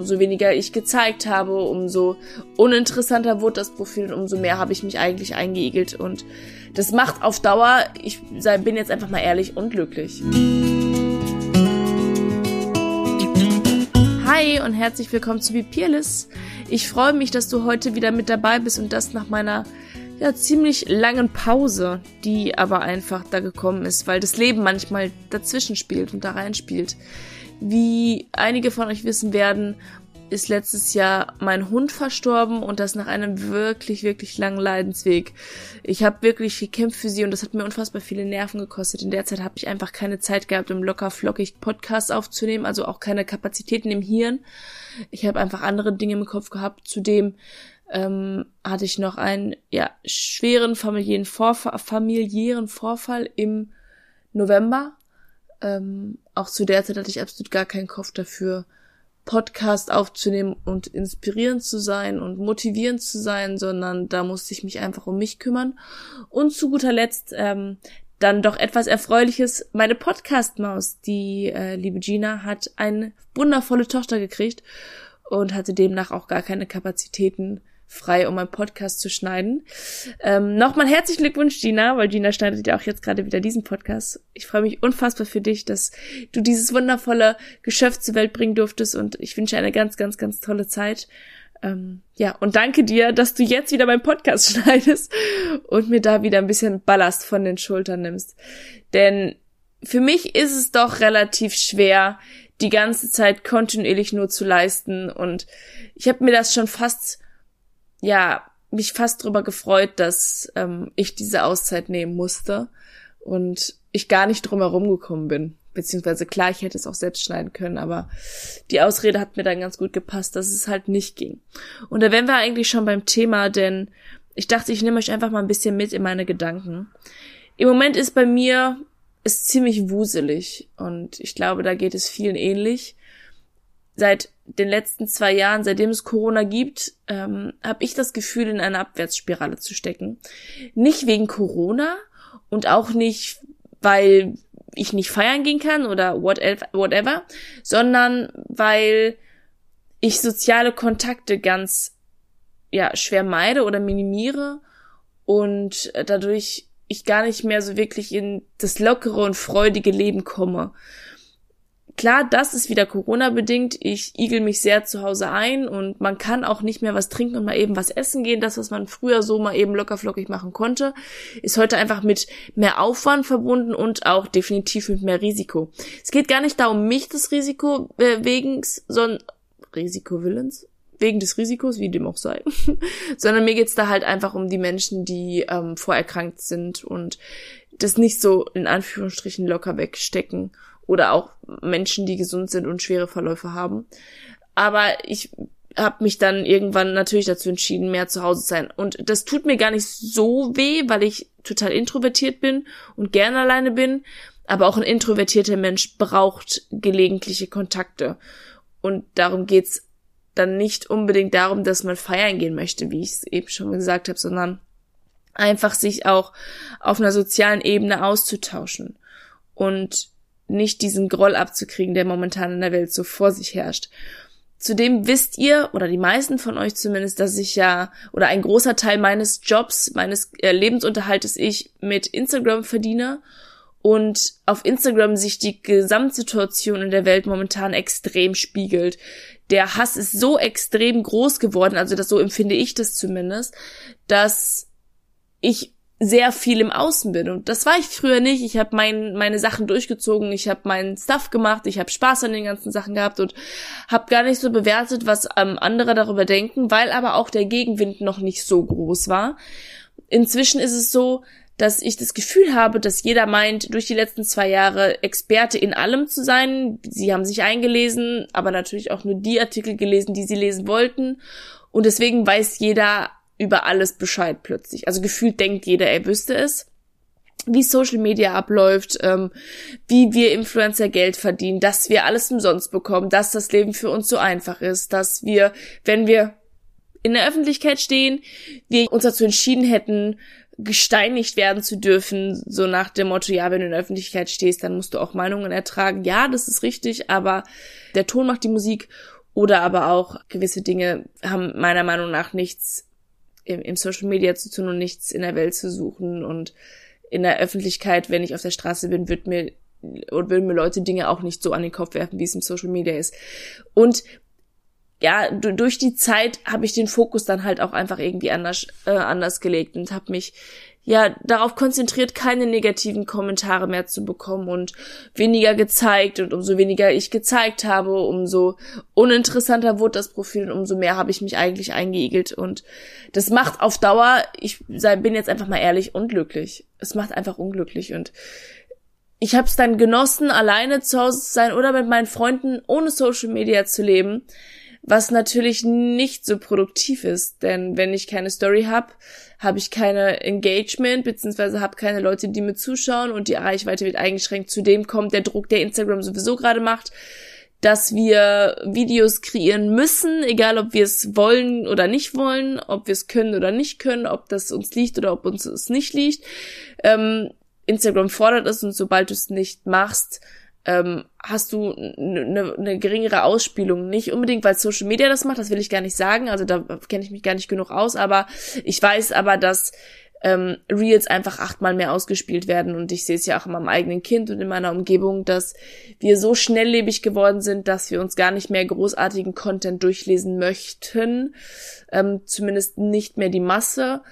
umso weniger ich gezeigt habe, umso uninteressanter wurde das Profil und umso mehr habe ich mich eigentlich eingeigelt. Und das macht auf Dauer, ich bin jetzt einfach mal ehrlich, unglücklich. Hi und herzlich willkommen zu Be Peerless. Ich freue mich, dass du heute wieder mit dabei bist und das nach meiner ja, ziemlich langen Pause, die aber einfach da gekommen ist, weil das Leben manchmal dazwischen spielt und da reinspielt. Wie einige von euch wissen werden, ist letztes Jahr mein Hund verstorben und das nach einem wirklich, wirklich langen Leidensweg. Ich habe wirklich gekämpft für sie und das hat mir unfassbar viele Nerven gekostet. In der Zeit habe ich einfach keine Zeit gehabt, um locker flockig Podcast aufzunehmen, also auch keine Kapazitäten im Hirn. Ich habe einfach andere Dinge im Kopf gehabt. Zudem ähm, hatte ich noch einen ja, schweren familiären Vorfall, familiären Vorfall im November. Ähm, auch zu der Zeit hatte ich absolut gar keinen Kopf dafür, Podcast aufzunehmen und inspirierend zu sein und motivierend zu sein, sondern da musste ich mich einfach um mich kümmern. Und zu guter Letzt ähm, dann doch etwas Erfreuliches. Meine Podcast-Maus, die äh, liebe Gina, hat eine wundervolle Tochter gekriegt und hatte demnach auch gar keine Kapazitäten frei, um einen Podcast zu schneiden. Ähm, Nochmal herzlichen Glückwunsch, Gina, weil Gina schneidet ja auch jetzt gerade wieder diesen Podcast. Ich freue mich unfassbar für dich, dass du dieses wundervolle Geschäft zur Welt bringen durftest und ich wünsche eine ganz, ganz, ganz tolle Zeit. Ähm, ja, und danke dir, dass du jetzt wieder meinen Podcast schneidest und mir da wieder ein bisschen Ballast von den Schultern nimmst. Denn für mich ist es doch relativ schwer, die ganze Zeit kontinuierlich nur zu leisten und ich habe mir das schon fast ja, mich fast drüber gefreut, dass ähm, ich diese Auszeit nehmen musste und ich gar nicht drum herum gekommen bin. Beziehungsweise klar, ich hätte es auch selbst schneiden können, aber die Ausrede hat mir dann ganz gut gepasst, dass es halt nicht ging. Und da wären wir eigentlich schon beim Thema, denn ich dachte, ich nehme euch einfach mal ein bisschen mit in meine Gedanken. Im Moment ist bei mir es ziemlich wuselig und ich glaube, da geht es vielen ähnlich. Seit den letzten zwei Jahren, seitdem es Corona gibt, ähm, habe ich das Gefühl, in eine Abwärtsspirale zu stecken. Nicht wegen Corona und auch nicht, weil ich nicht feiern gehen kann oder whatever, sondern weil ich soziale Kontakte ganz ja schwer meide oder minimiere und dadurch ich gar nicht mehr so wirklich in das lockere und freudige Leben komme. Klar, das ist wieder Corona-bedingt. Ich igel mich sehr zu Hause ein und man kann auch nicht mehr was trinken und mal eben was essen gehen. Das, was man früher so mal eben lockerflockig machen konnte, ist heute einfach mit mehr Aufwand verbunden und auch definitiv mit mehr Risiko. Es geht gar nicht darum, mich das Risiko äh, wegen, sondern Risikowillens, wegen des Risikos, wie dem auch sei, sondern mir geht's da halt einfach um die Menschen, die ähm, vorerkrankt sind und das nicht so in Anführungsstrichen locker wegstecken oder auch Menschen, die gesund sind und schwere Verläufe haben. Aber ich habe mich dann irgendwann natürlich dazu entschieden, mehr zu Hause zu sein. Und das tut mir gar nicht so weh, weil ich total introvertiert bin und gern alleine bin. Aber auch ein introvertierter Mensch braucht gelegentliche Kontakte. Und darum geht's dann nicht unbedingt darum, dass man feiern gehen möchte, wie ich es eben schon gesagt habe, sondern einfach sich auch auf einer sozialen Ebene auszutauschen. Und nicht diesen Groll abzukriegen, der momentan in der Welt so vor sich herrscht. Zudem wisst ihr, oder die meisten von euch zumindest, dass ich ja, oder ein großer Teil meines Jobs, meines äh, Lebensunterhaltes ich mit Instagram verdiene und auf Instagram sich die Gesamtsituation in der Welt momentan extrem spiegelt. Der Hass ist so extrem groß geworden, also das so empfinde ich das zumindest, dass ich sehr viel im Außen bin. Und das war ich früher nicht. Ich habe mein, meine Sachen durchgezogen, ich habe meinen Stuff gemacht, ich habe Spaß an den ganzen Sachen gehabt und habe gar nicht so bewertet, was ähm, andere darüber denken, weil aber auch der Gegenwind noch nicht so groß war. Inzwischen ist es so, dass ich das Gefühl habe, dass jeder meint, durch die letzten zwei Jahre Experte in allem zu sein. Sie haben sich eingelesen, aber natürlich auch nur die Artikel gelesen, die sie lesen wollten. Und deswegen weiß jeder über alles Bescheid plötzlich. Also gefühlt denkt jeder, er wüsste es wie Social Media abläuft, ähm, wie wir Influencer Geld verdienen, dass wir alles umsonst bekommen, dass das Leben für uns so einfach ist, dass wir, wenn wir in der Öffentlichkeit stehen, wir uns dazu entschieden hätten, gesteinigt werden zu dürfen, so nach dem Motto, ja, wenn du in der Öffentlichkeit stehst, dann musst du auch Meinungen ertragen. Ja, das ist richtig, aber der Ton macht die Musik Oder aber auch gewisse Dinge haben meiner Meinung nach nichts im, im Social Media zu tun und nichts in der Welt zu suchen. Und in der Öffentlichkeit, wenn ich auf der Straße bin, wird mir oder würden mir Leute Dinge auch nicht so an den Kopf werfen, wie es im Social Media ist. Und ja, durch die Zeit habe ich den Fokus dann halt auch einfach irgendwie anders, äh, anders gelegt und habe mich ja darauf konzentriert, keine negativen Kommentare mehr zu bekommen und weniger gezeigt und umso weniger ich gezeigt habe, umso uninteressanter wurde das Profil und umso mehr habe ich mich eigentlich eingeigelt. Und das macht auf Dauer, ich bin jetzt einfach mal ehrlich, unglücklich. Es macht einfach unglücklich. Und ich habe es dann genossen, alleine zu Hause zu sein oder mit meinen Freunden ohne Social Media zu leben was natürlich nicht so produktiv ist, denn wenn ich keine Story habe, habe ich keine Engagement, beziehungsweise habe keine Leute, die mir zuschauen und die Reichweite wird eingeschränkt. Zudem kommt der Druck, der Instagram sowieso gerade macht, dass wir Videos kreieren müssen, egal ob wir es wollen oder nicht wollen, ob wir es können oder nicht können, ob das uns liegt oder ob uns es nicht liegt. Ähm, Instagram fordert es und sobald du es nicht machst, ähm, hast du eine ne geringere Ausspielung. Nicht unbedingt, weil Social Media das macht, das will ich gar nicht sagen. Also da kenne ich mich gar nicht genug aus, aber ich weiß aber, dass ähm, Reels einfach achtmal mehr ausgespielt werden und ich sehe es ja auch in meinem eigenen Kind und in meiner Umgebung, dass wir so schnelllebig geworden sind, dass wir uns gar nicht mehr großartigen Content durchlesen möchten, ähm, zumindest nicht mehr die Masse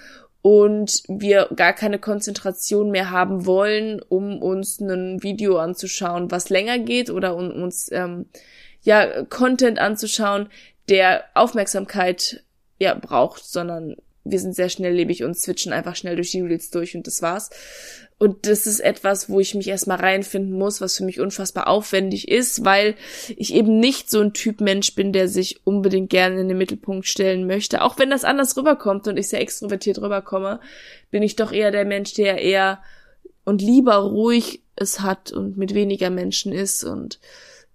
und wir gar keine Konzentration mehr haben wollen, um uns ein Video anzuschauen, was länger geht oder um uns ähm, ja Content anzuschauen, der Aufmerksamkeit ja braucht, sondern wir sind sehr schnelllebig und switchen einfach schnell durch die Reels durch und das war's. Und das ist etwas, wo ich mich erstmal reinfinden muss, was für mich unfassbar aufwendig ist, weil ich eben nicht so ein Typ Mensch bin, der sich unbedingt gerne in den Mittelpunkt stellen möchte. Auch wenn das anders rüberkommt und ich sehr extrovertiert rüberkomme, bin ich doch eher der Mensch, der eher und lieber ruhig es hat und mit weniger Menschen ist und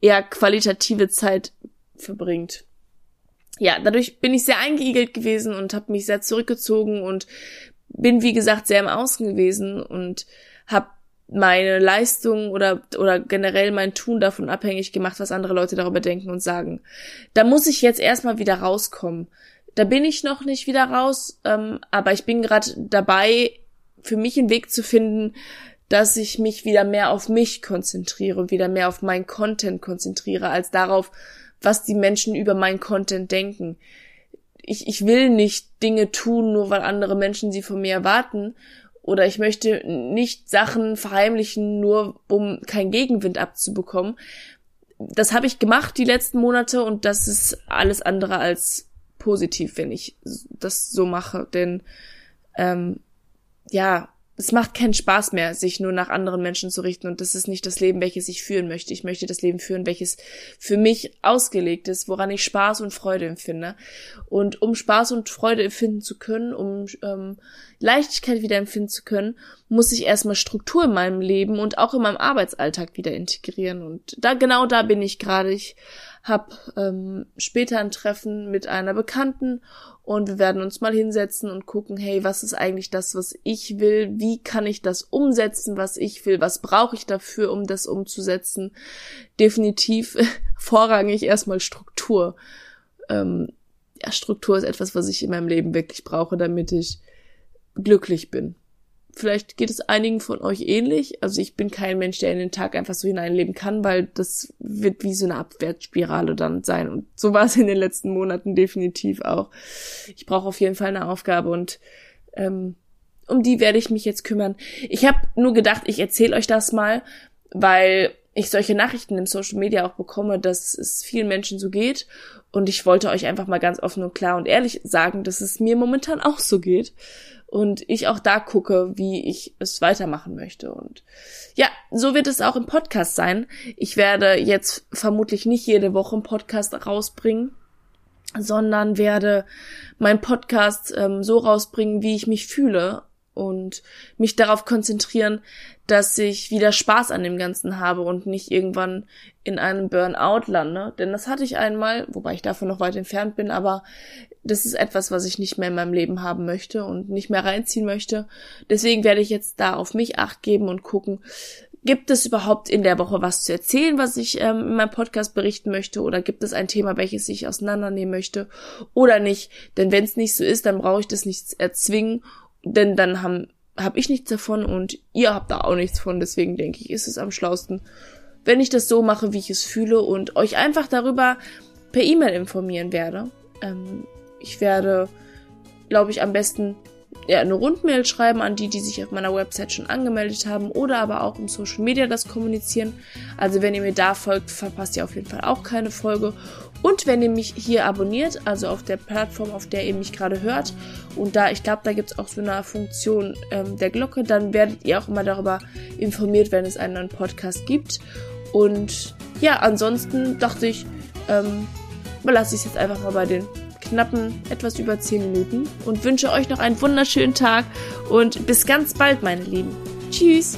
eher qualitative Zeit verbringt ja, dadurch bin ich sehr eingeigelt gewesen und habe mich sehr zurückgezogen und bin, wie gesagt, sehr im Außen gewesen und habe meine Leistung oder, oder generell mein Tun davon abhängig gemacht, was andere Leute darüber denken und sagen. Da muss ich jetzt erstmal wieder rauskommen. Da bin ich noch nicht wieder raus, ähm, aber ich bin gerade dabei, für mich einen Weg zu finden, dass ich mich wieder mehr auf mich konzentriere, wieder mehr auf meinen Content konzentriere, als darauf, was die Menschen über meinen Content denken. Ich, ich will nicht Dinge tun, nur weil andere Menschen sie von mir erwarten. Oder ich möchte nicht Sachen verheimlichen, nur um keinen Gegenwind abzubekommen. Das habe ich gemacht die letzten Monate und das ist alles andere als positiv, wenn ich das so mache. Denn ähm, ja, es macht keinen Spaß mehr, sich nur nach anderen Menschen zu richten und das ist nicht das Leben, welches ich führen möchte. Ich möchte das Leben führen, welches für mich ausgelegt ist, woran ich Spaß und Freude empfinde. Und um Spaß und Freude empfinden zu können, um ähm, Leichtigkeit wieder empfinden zu können, muss ich erstmal Struktur in meinem Leben und auch in meinem Arbeitsalltag wieder integrieren. Und da genau da bin ich gerade. Ich habe ähm, später ein Treffen mit einer Bekannten und wir werden uns mal hinsetzen und gucken, hey, was ist eigentlich das, was ich will? Wie kann ich das umsetzen, was ich will? Was brauche ich dafür, um das umzusetzen? Definitiv vorrangig erstmal Struktur. Ähm, ja, Struktur ist etwas, was ich in meinem Leben wirklich brauche, damit ich glücklich bin. Vielleicht geht es einigen von euch ähnlich. Also ich bin kein Mensch, der in den Tag einfach so hineinleben kann, weil das wird wie so eine Abwärtsspirale dann sein. Und so war es in den letzten Monaten definitiv auch. Ich brauche auf jeden Fall eine Aufgabe und ähm, um die werde ich mich jetzt kümmern. Ich habe nur gedacht, ich erzähle euch das mal, weil ich solche Nachrichten im Social Media auch bekomme, dass es vielen Menschen so geht. Und ich wollte euch einfach mal ganz offen und klar und ehrlich sagen, dass es mir momentan auch so geht und ich auch da gucke, wie ich es weitermachen möchte. Und ja, so wird es auch im Podcast sein. Ich werde jetzt vermutlich nicht jede Woche einen Podcast rausbringen, sondern werde meinen Podcast ähm, so rausbringen, wie ich mich fühle und mich darauf konzentrieren, dass ich wieder Spaß an dem Ganzen habe und nicht irgendwann in einem Burnout lande. Denn das hatte ich einmal, wobei ich davon noch weit entfernt bin, aber das ist etwas, was ich nicht mehr in meinem Leben haben möchte und nicht mehr reinziehen möchte. Deswegen werde ich jetzt da auf mich acht geben und gucken, Gibt es überhaupt in der Woche was zu erzählen, was ich ähm, in meinem Podcast berichten möchte? Oder gibt es ein Thema, welches ich auseinandernehmen möchte? Oder nicht? Denn wenn es nicht so ist, dann brauche ich das nicht erzwingen. Denn dann haben habe ich nichts davon und ihr habt da auch nichts von. Deswegen denke ich, ist es am schlausten, wenn ich das so mache, wie ich es fühle und euch einfach darüber per E-Mail informieren werde. Ähm, ich werde, glaube ich, am besten ja, eine Rundmail schreiben an die, die sich auf meiner Website schon angemeldet haben oder aber auch im Social Media das kommunizieren. Also wenn ihr mir da folgt, verpasst ihr auf jeden Fall auch keine Folge. Und wenn ihr mich hier abonniert, also auf der Plattform, auf der ihr mich gerade hört, und da, ich glaube, da gibt es auch so eine Funktion ähm, der Glocke, dann werdet ihr auch immer darüber informiert, wenn es einen neuen Podcast gibt. Und ja, ansonsten dachte ich, ähm, belasse ich es jetzt einfach mal bei den knappen etwas über 10 Minuten und wünsche euch noch einen wunderschönen Tag und bis ganz bald, meine Lieben. Tschüss!